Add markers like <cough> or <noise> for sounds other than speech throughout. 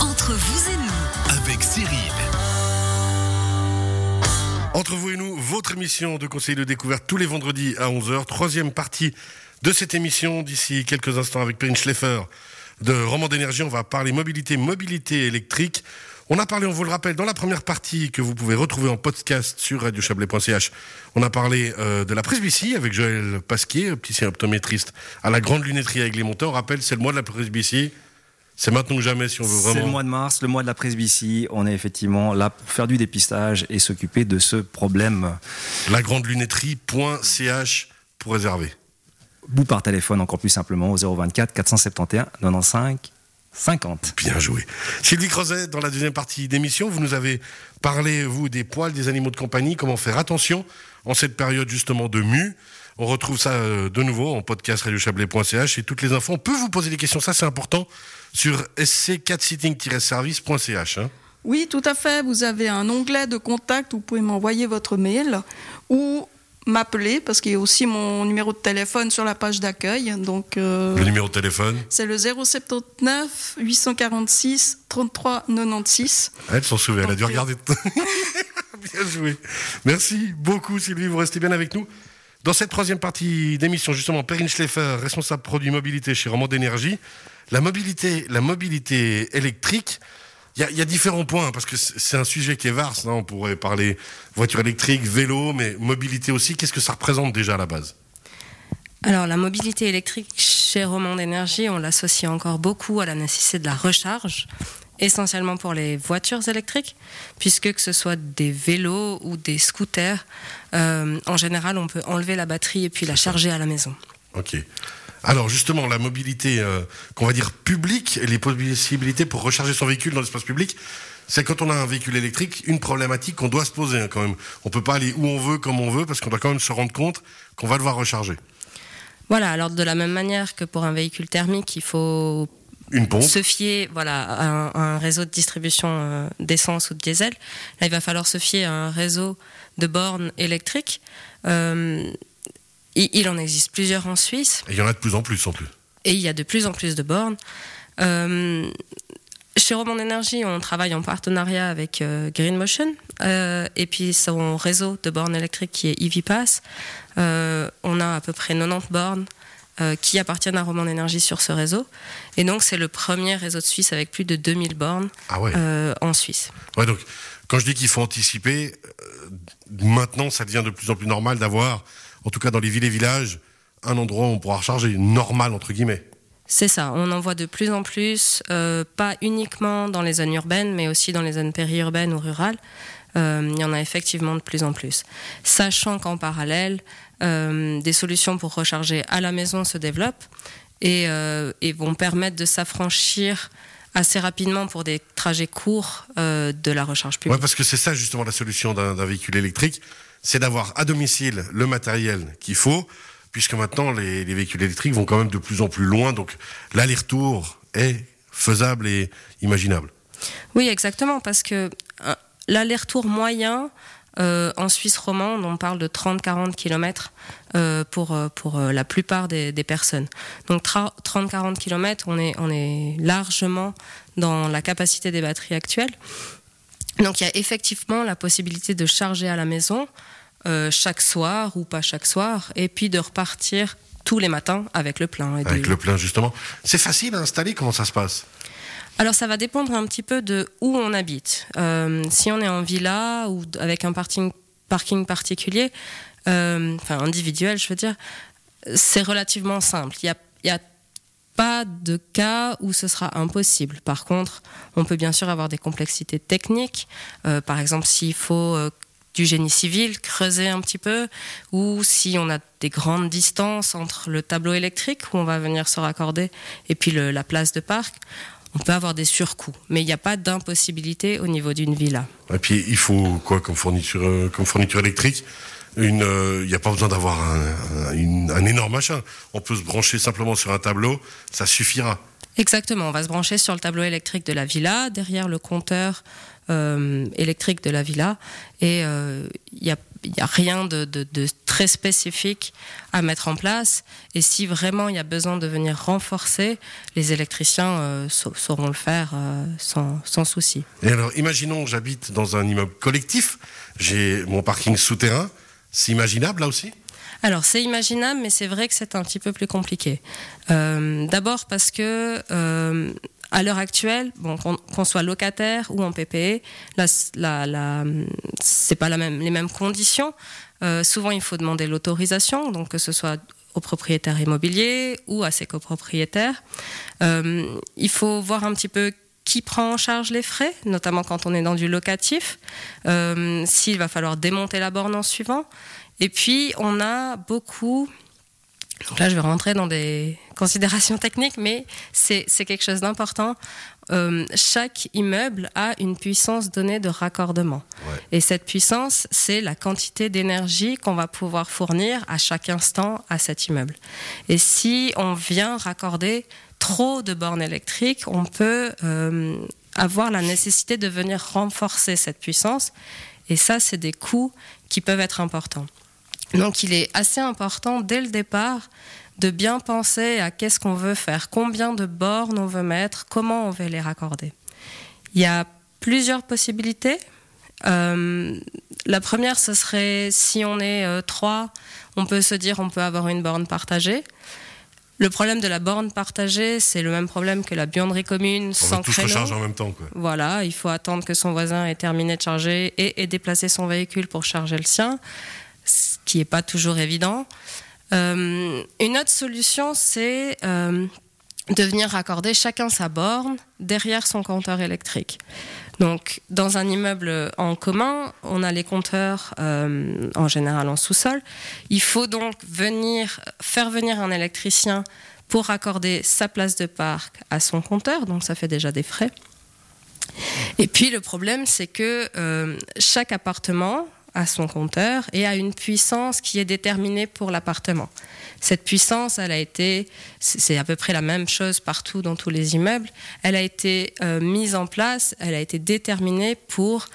Entre vous et nous, avec Cyril. Entre vous et nous, votre émission de conseil de découverte tous les vendredis à 11h. Troisième partie de cette émission d'ici quelques instants avec Perrine Schleffer de Roman d'énergie. On va parler mobilité, mobilité électrique. On a parlé, on vous le rappelle, dans la première partie que vous pouvez retrouver en podcast sur radiochablais.ch. On a parlé euh, de la presbytie avec Joël Pasquier, opticien optométriste à la grande lunetterie à Aigles-les-Montants. On rappelle, c'est le mois de la presbytie. C'est maintenant ou jamais si on veut C'est vraiment. le mois de mars, le mois de la presbytie. On est effectivement là pour faire du dépistage et s'occuper de ce problème. La grande lunetterie.ch pour réserver. Ou par téléphone encore plus simplement au 024 471 95 50. Bien joué. Sylvie Crozet, dans la deuxième partie d'émission, vous nous avez parlé, vous, des poils des animaux de compagnie, comment faire attention en cette période justement de mue. On retrouve ça euh, de nouveau en podcast radiochablais.ch et toutes les infos. On peut vous poser des questions, ça c'est important, sur sc4sitting-service.ch. hein. Oui, tout à fait. Vous avez un onglet de contact où vous pouvez m'envoyer votre mail ou m'appeler parce qu'il y a aussi mon numéro de téléphone sur la page d'accueil. Donc, euh, Le numéro de téléphone. c'est le 079 846 33 96. Elle s'en souvient, elle a dû Ok. regarder. <laughs> bien joué. Merci beaucoup Sylvie, vous restez bien avec nous. Dans cette troisième partie d'émission, justement, Perrine Schleffer, responsable produit mobilité chez Romand d'énergie. La mobilité, la mobilité électrique, il y, a- il y a différents points, parce que c'est c'est un sujet qui est vaste. hein. On pourrait parler voiture électrique, vélo, mais mobilité aussi. Qu'est-ce que ça représente déjà à la base? Alors la mobilité électrique chez Roman d'énergie, on l'associe encore beaucoup à la nécessité de la recharge, essentiellement pour les voitures électriques, puisque que ce soit des vélos ou des scooters, euh, en général on peut enlever la batterie et puis la charger à la maison. Ok. Alors justement, la mobilité, euh, qu'on va dire publique, et les possibilités pour recharger son véhicule dans l'espace public, c'est quand on a un véhicule électrique, une problématique qu'on doit se poser hein, quand même. On peut pas aller où on veut, comme on veut, parce qu'on doit quand même se rendre compte qu'on va devoir recharger. Voilà, alors de la même manière que pour un véhicule thermique, il faut Une pompe. se fier voilà, à, un, à un réseau de distribution euh, d'essence ou de diesel. Là, il va falloir se fier à un réseau de bornes électriques. Euh, il, en existe plusieurs en Suisse Et il y en a de plus en plus en plus. et il y a de plus en plus de bornes. Euh, chez Roman Énergie, on travaille en partenariat avec euh, Green Motion euh, et puis son réseau de bornes électriques qui est EasyPass. Euh, on a à peu près 90 bornes qui appartiennent à Roman Énergie sur ce réseau. Et donc, c'est le premier réseau de Suisse avec plus de 2000 bornes Ah ouais. en Suisse. Ouais, donc quand je dis qu'il faut anticiper, euh, maintenant ça devient de plus en plus normal d'avoir, en tout cas dans les villes et villages, un endroit où on pourra recharger normal entre guillemets. C'est ça, on en voit de plus en plus, euh, pas uniquement dans les zones urbaines, mais aussi dans les zones périurbaines ou rurales. Euh, il y en a effectivement de plus en plus. Sachant qu'en parallèle, des solutions pour recharger à la maison se développent et vont permettre de s'affranchir assez rapidement pour des trajets courts euh, de la recharge publique. parce que c'est ça justement la solution d'un véhicule électrique, c'est d'avoir à domicile le matériel qu'il faut, puisque maintenant les, les véhicules électriques vont quand même de plus en plus loin, donc l'aller-retour est faisable et imaginable. Oui, exactement, parce que euh, l'aller-retour moyen euh, en Suisse romande, on parle de 30-40 km euh, pour, euh, pour euh, la plupart des, des personnes. Donc 30-40 km, on est, on est largement dans la capacité des batteries actuelles. Donc il y a effectivement la possibilité de charger à la maison chaque soir ou pas chaque soir, et puis de repartir tous les matins avec le plein. et de- Avec le plein justement. C'est facile à installer, comment ça se passe? Alors ça va dépendre un petit peu de où on habite. Euh, si on est en villa ou avec un parking, particulier, euh, enfin individuel je veux dire, c'est relativement simple. Il n'y a, pas de cas où ce sera impossible. Par contre, on peut bien sûr avoir des complexités techniques. Euh, par exemple, s'il faut du génie civil, creuser un petit peu, ou si on a des grandes distances entre le tableau électrique où on va venir se raccorder et puis la place de parc, on peut avoir des surcoûts. Mais il n'y a pas d'impossibilité au niveau d'une villa. Et puis il faut quoi comme fourniture, euh, comme fourniture électrique? Euh, Il n'y a pas besoin d'avoir un énorme machin. On peut se brancher simplement sur un tableau, ça suffira. Exactement, on va se brancher sur le tableau électrique de la villa, derrière le compteur euh, électrique de la villa, et il euh, n'y a, rien de, très spécifique à mettre en place. Et si vraiment il y a besoin de venir renforcer, les électriciens euh, sauront le faire euh, sans, sans souci. Et alors, imaginons j'habite dans un immeuble collectif, j'ai mon parking souterrain, c'est imaginable là aussi? Alors c'est imaginable, mais c'est vrai que c'est un petit peu plus compliqué. Euh, D'abord parce que euh, à l'heure actuelle, bon, qu'on qu soit locataire ou en PPE, là, la, la, c'est pas la même, les mêmes conditions. Euh, souvent, il faut demander l'autorisation, donc que ce soit au propriétaire immobilier ou à ses copropriétaires. Euh, il faut voir un petit peu qui prend en charge les frais, notamment quand on est dans du locatif, s'il va falloir démonter la borne en suivant. Et puis, on a beaucoup. Donc là, je vais rentrer dans des considérations <laughs> techniques, mais c'est quelque chose d'important. Euh, chaque immeuble a une puissance donnée de raccordement. Ouais. Et cette puissance, c'est la quantité d'énergie qu'on va pouvoir fournir à chaque instant à cet immeuble. Et si on vient raccorder trop de bornes électriques, on peut euh, avoir la nécessité de venir renforcer cette puissance. Et ça, c'est des coûts qui peuvent être importants. Donc il est assez important dès le départ de bien penser à qu'est-ce qu'on veut faire, combien de bornes on veut mettre, comment on veut les raccorder. Il y a plusieurs possibilités. Euh, la première, ce serait si on est euh, trois, on peut se dire on peut avoir une borne partagée. Le problème de la borne partagée, c'est le même problème que la buanderie commune On sans tous créneau. en même temps. Quoi. Voilà, il faut attendre que son voisin ait terminé de charger et ait déplacé son véhicule pour charger le sien, qui n'est pas toujours évident. Euh, une autre solution, c'est euh, de venir raccorder chacun sa borne derrière son compteur électrique. Donc, dans un immeuble en commun, on a les compteurs euh, en général en sous-sol. Il faut donc venir faire venir un électricien pour raccorder sa place de parc à son compteur, donc ça fait déjà des frais. Et puis le problème, c'est que chaque appartement a son compteur et a une puissance qui est déterminée pour l'appartement. Cette puissance, elle a été, c'est à peu près la même chose partout dans tous les immeubles, elle a été euh, mise en place, elle a été déterminée pour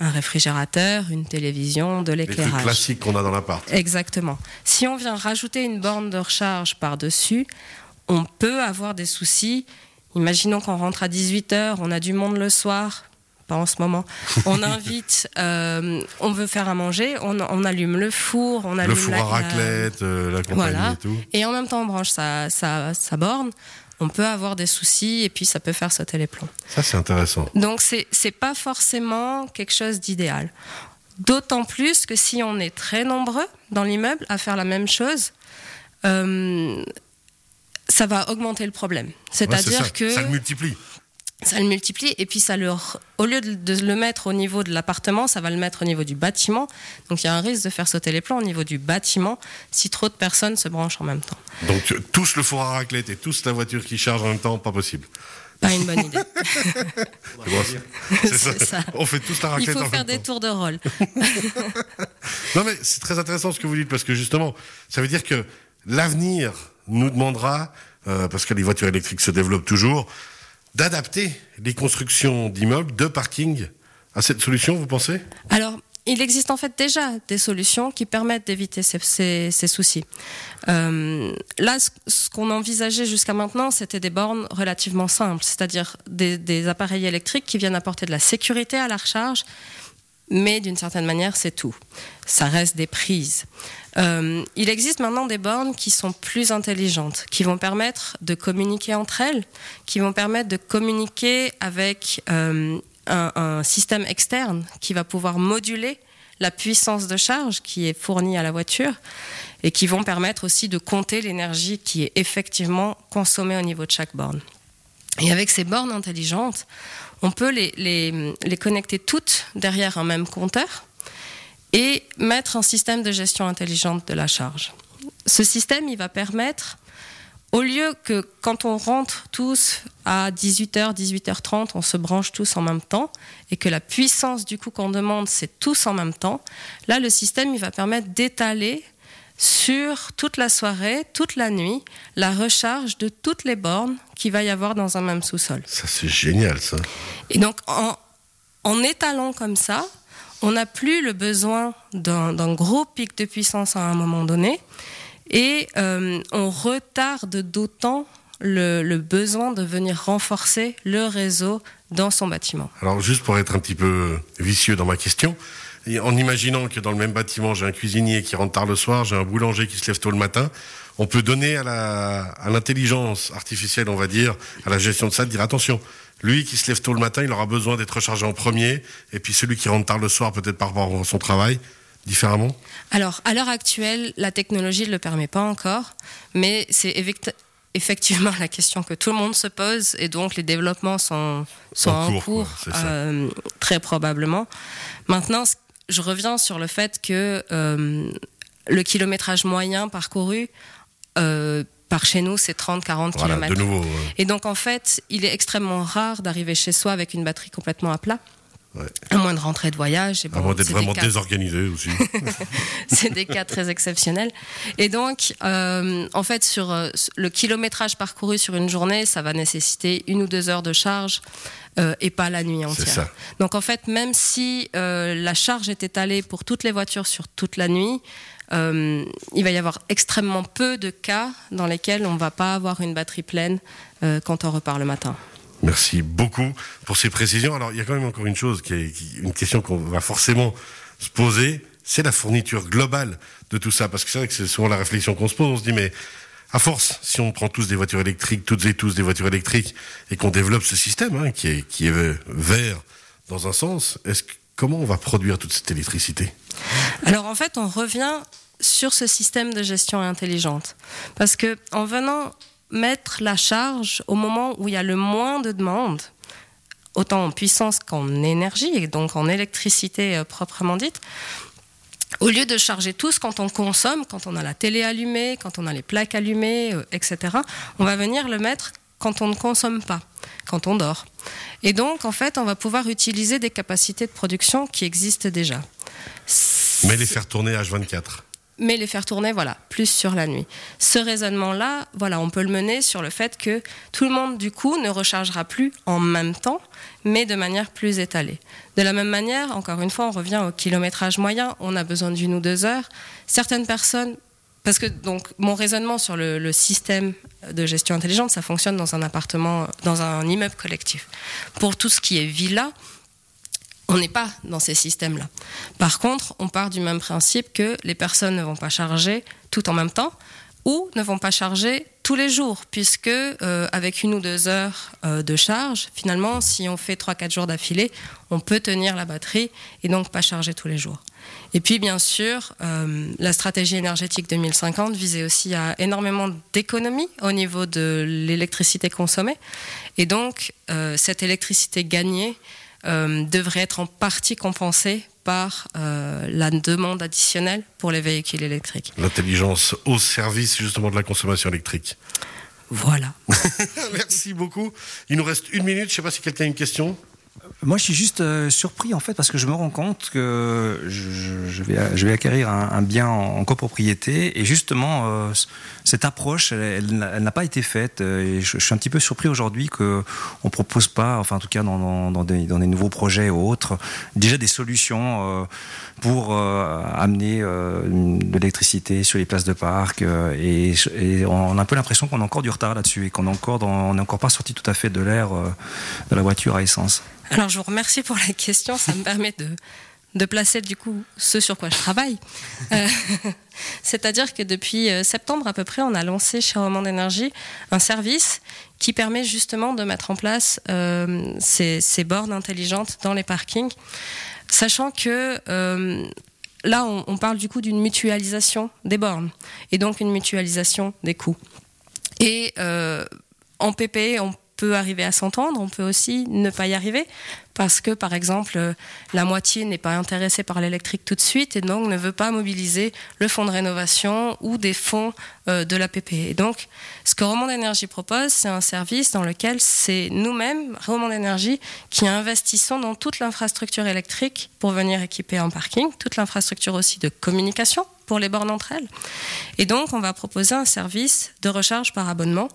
un réfrigérateur, une télévision, de Les l'éclairage. classiques qu'on a dans l'appart. Exactement. Si on vient rajouter une borne de recharge par-dessus, on peut avoir des soucis. Imaginons qu'on rentre à 18h, on a du monde le soir, pas en ce moment. <laughs> On invite, euh, on veut faire à manger, on, on allume le four, on allume Le four la, à raclette, euh, la compagnie Voilà. et tout. et en même temps on branche sa, sa, sa borne. On peut avoir des soucis et puis ça peut faire sauter les plombs. Ça, c'est intéressant. Donc c'est c'est pas forcément quelque chose d'idéal. D'autant plus que si on est très nombreux dans l'immeuble à faire la même chose, euh, ça va augmenter le problème. C'est-à-dire que Ça le multiplie. Ça le multiplie et puis ça le, au lieu de, le mettre au niveau de l'appartement, ça va le mettre au niveau du bâtiment. Donc il y a un risque de faire sauter les plans au niveau du bâtiment si trop de personnes se branchent en même temps. Donc, tu- tous le four à raclette et tous la voiture qui charge en même temps, pas possible. Pas une bonne idée. <laughs> <laughs> C'est ça. On fait tous la Il raclette faut en faire des temps. tours de rôle. <laughs> Non, mais c'est très intéressant ce que vous dites parce que justement, ça veut dire que l'avenir nous demandera, euh, parce que les voitures électriques se développent toujours, d'adapter les constructions d'immeubles, de parking à cette solution, vous pensez? Alors, il existe en fait déjà des solutions qui permettent d'éviter ces, soucis. Euh, là, ce, qu'on envisageait jusqu'à maintenant, c'était des bornes relativement simples, c'est-à-dire des appareils électriques qui viennent apporter de la sécurité à la recharge, mais d'une certaine manière, c'est tout. Ça reste des prises. Euh, il existe maintenant des bornes qui sont plus intelligentes, qui vont permettre de communiquer entre elles, qui vont permettre de communiquer avec euh, un, un système externe qui va pouvoir moduler la puissance de charge qui est fournie à la voiture et qui vont permettre aussi de compter l'énergie qui est effectivement consommée au niveau de chaque borne. Et avec ces bornes intelligentes, on peut les, les, connecter toutes derrière un même compteur et mettre un système de gestion intelligente de la charge. Ce système, il va permettre, au lieu que quand on rentre tous à 18h, 18h30, on se branche tous en même temps, et que la puissance du coup qu'on demande, c'est tous en même temps, là, le système, il va permettre d'étaler sur toute la soirée, toute la nuit, la recharge de toutes les bornes qu'il va y avoir dans un même sous-sol. Ça, c'est génial, ça. Et donc, en, en étalant comme ça, on n'a plus le besoin d'un gros pic de puissance à un moment donné et euh, on retarde d'autant le, le, besoin de venir renforcer le réseau dans son bâtiment. Alors juste pour être un petit peu vicieux dans ma question, en imaginant que dans le même bâtiment, j'ai un cuisinier qui rentre tard le soir, j'ai un boulanger qui se lève tôt le matin, on peut donner à l'intelligence artificielle, on va dire, à la gestion de ça, de dire attention, lui qui se lève tôt le matin, il aura besoin d'être rechargé en premier, et puis celui qui rentre tard le soir, peut-être par rapport à son travail, différemment? Alors, à l'heure actuelle, la technologie ne le permet pas encore, mais c'est effectivement la question que tout le monde se pose, et donc les développements sont, sont en, cours, euh, très probablement. Maintenant, je reviens sur le fait que euh, le kilométrage moyen parcouru euh, par chez nous, c'est 30-40 km. Et donc, en fait, il est extrêmement rare d'arriver chez soi avec une batterie complètement à plat. À moins de rentrer de voyage. Et à moins d'être vraiment désorganisé aussi. <laughs> c'est des cas très exceptionnels. Et donc, euh, en fait, sur euh, le kilométrage parcouru sur une journée, ça va nécessiter une ou deux heures de charge euh, et pas la nuit entière. Ça. Donc, en fait, même si la charge est étalée pour toutes les voitures sur toute la nuit, euh, il va y avoir extrêmement peu de cas dans lesquels on ne va pas avoir une batterie pleine euh, quand on repart le matin. Merci beaucoup pour ces précisions. Alors, il y a quand même encore une chose, qui est, une question qu'on va forcément se poser, c'est la fourniture globale de tout ça. Parce que c'est vrai que c'est souvent la réflexion qu'on se pose. On se dit, mais à force, si on prend tous des voitures électriques, toutes et tous des voitures électriques, et qu'on développe ce système hein, qui, est, vert dans un sens, Comment on va produire toute cette électricité? Alors en fait, on revient sur ce système de gestion intelligente. Parce que en venant mettre la charge au moment où il y a le moins de demande, autant en puissance qu'en énergie, et donc en électricité euh, proprement dite, au lieu de charger tous quand on consomme, quand on a la télé allumée, quand on a les plaques allumées, euh, etc., on va venir le mettre quand on ne consomme pas, quand on dort. Et donc, en fait, on va pouvoir utiliser des capacités de production qui existent déjà. Mais les faire tourner H24 mais les faire tourner, voilà, plus sur la nuit. Ce raisonnement-là, voilà, on peut le mener sur le fait que tout le monde, du coup, ne rechargera plus en même temps, mais de manière plus étalée. De la même manière, encore une fois, on revient au kilométrage moyen, on a besoin d'une ou deux heures. Certaines personnes parce que donc mon raisonnement sur le, système de gestion intelligente, ça fonctionne dans un appartement, dans un immeuble collectif. Pour tout ce qui est villa, on n'est pas dans ces systèmes-là. Par contre, on part du même principe que les personnes ne vont pas charger tout en même temps ou ne vont pas charger tous les jours, puisque euh, avec une ou deux heures euh, de charge, finalement, si on fait 3-4 jours d'affilée, on peut tenir la batterie et donc pas charger tous les jours. Et puis, bien sûr, euh, la stratégie énergétique 2050 visait aussi à énormément d'économies au niveau de l'électricité consommée. Et donc, euh, cette électricité gagnée devrait être en partie compensée par la demande additionnelle pour les véhicules électriques. L'intelligence au service justement de la consommation électrique. Voilà. <laughs> Merci beaucoup. Il nous reste une minute. Je ne sais pas si quelqu'un a une question. Moi, je suis juste euh, surpris en fait parce que je me rends compte que je, vais, acquérir un, bien en, copropriété et justement euh, cette approche, elle, n'a pas été faite. Et je, suis un petit peu surpris aujourd'hui qu'on ne propose pas, enfin en tout cas dans, des, nouveaux projets ou autres, déjà des solutions euh, pour amener de l'électricité sur les places de parc. Et, on a un peu l'impression qu'on a encore du retard là-dessus et qu'on n'est encore, encore pas sorti tout à fait de l'ère de la voiture à essence. Alors, je vous remercie pour la question. Ça me permet de, de placer du coup ce sur quoi je travaille. Euh, <laughs> c'est-à-dire que depuis euh, septembre à peu près, on a lancé chez Roman d'énergie un service qui permet justement de mettre en place euh, ces, bornes intelligentes dans les parkings, sachant que là, on, parle du coup d'une mutualisation des bornes et donc une mutualisation des coûts. Et en PP, on peut arriver à s'entendre, on peut aussi ne pas y arriver parce que, par exemple, la moitié n'est pas intéressée par l'électrique tout de suite et donc ne veut pas mobiliser le fonds de rénovation ou des fonds euh, de l'APP. Et donc, ce que Roman d'énergie propose, c'est un service dans lequel c'est nous-mêmes, Roman d'énergie, qui investissons dans toute l'infrastructure électrique pour venir équiper un parking, toute l'infrastructure aussi de communication pour les bornes entre elles. Et donc, on va proposer un service de recharge par abonnement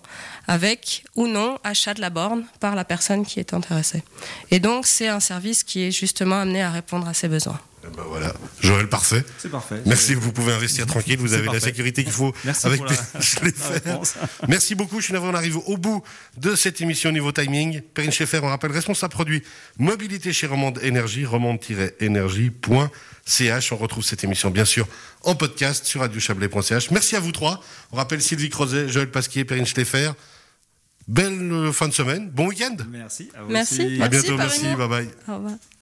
avec ou non achat de la borne par la personne qui est intéressée. Et donc, c'est un service qui est justement amené à répondre à ses besoins. Eh ben voilà, Joël, parfait. C'est parfait. Merci, vous pouvez investir <laughs> tranquille, vous avez la sécurité qu'il faut Merci avec pour la-. <laughs> <laughs> Merci beaucoup, je suis navré, on arrive au bout de cette émission au niveau timing. Perrine Schaeffer, on rappelle, responsable produit mobilité chez Romande Énergie, romande-énergie.ch. On retrouve cette émission, bien sûr, en podcast sur radiochablais.ch. Merci à vous trois. On rappelle Sylvie Crozet, Joël Pasquier, Perrine Schleffer. Belle euh, fin de semaine, bon week-end. Merci. à vous Merci. aussi. À bientôt, merci, bye bye. Au revoir.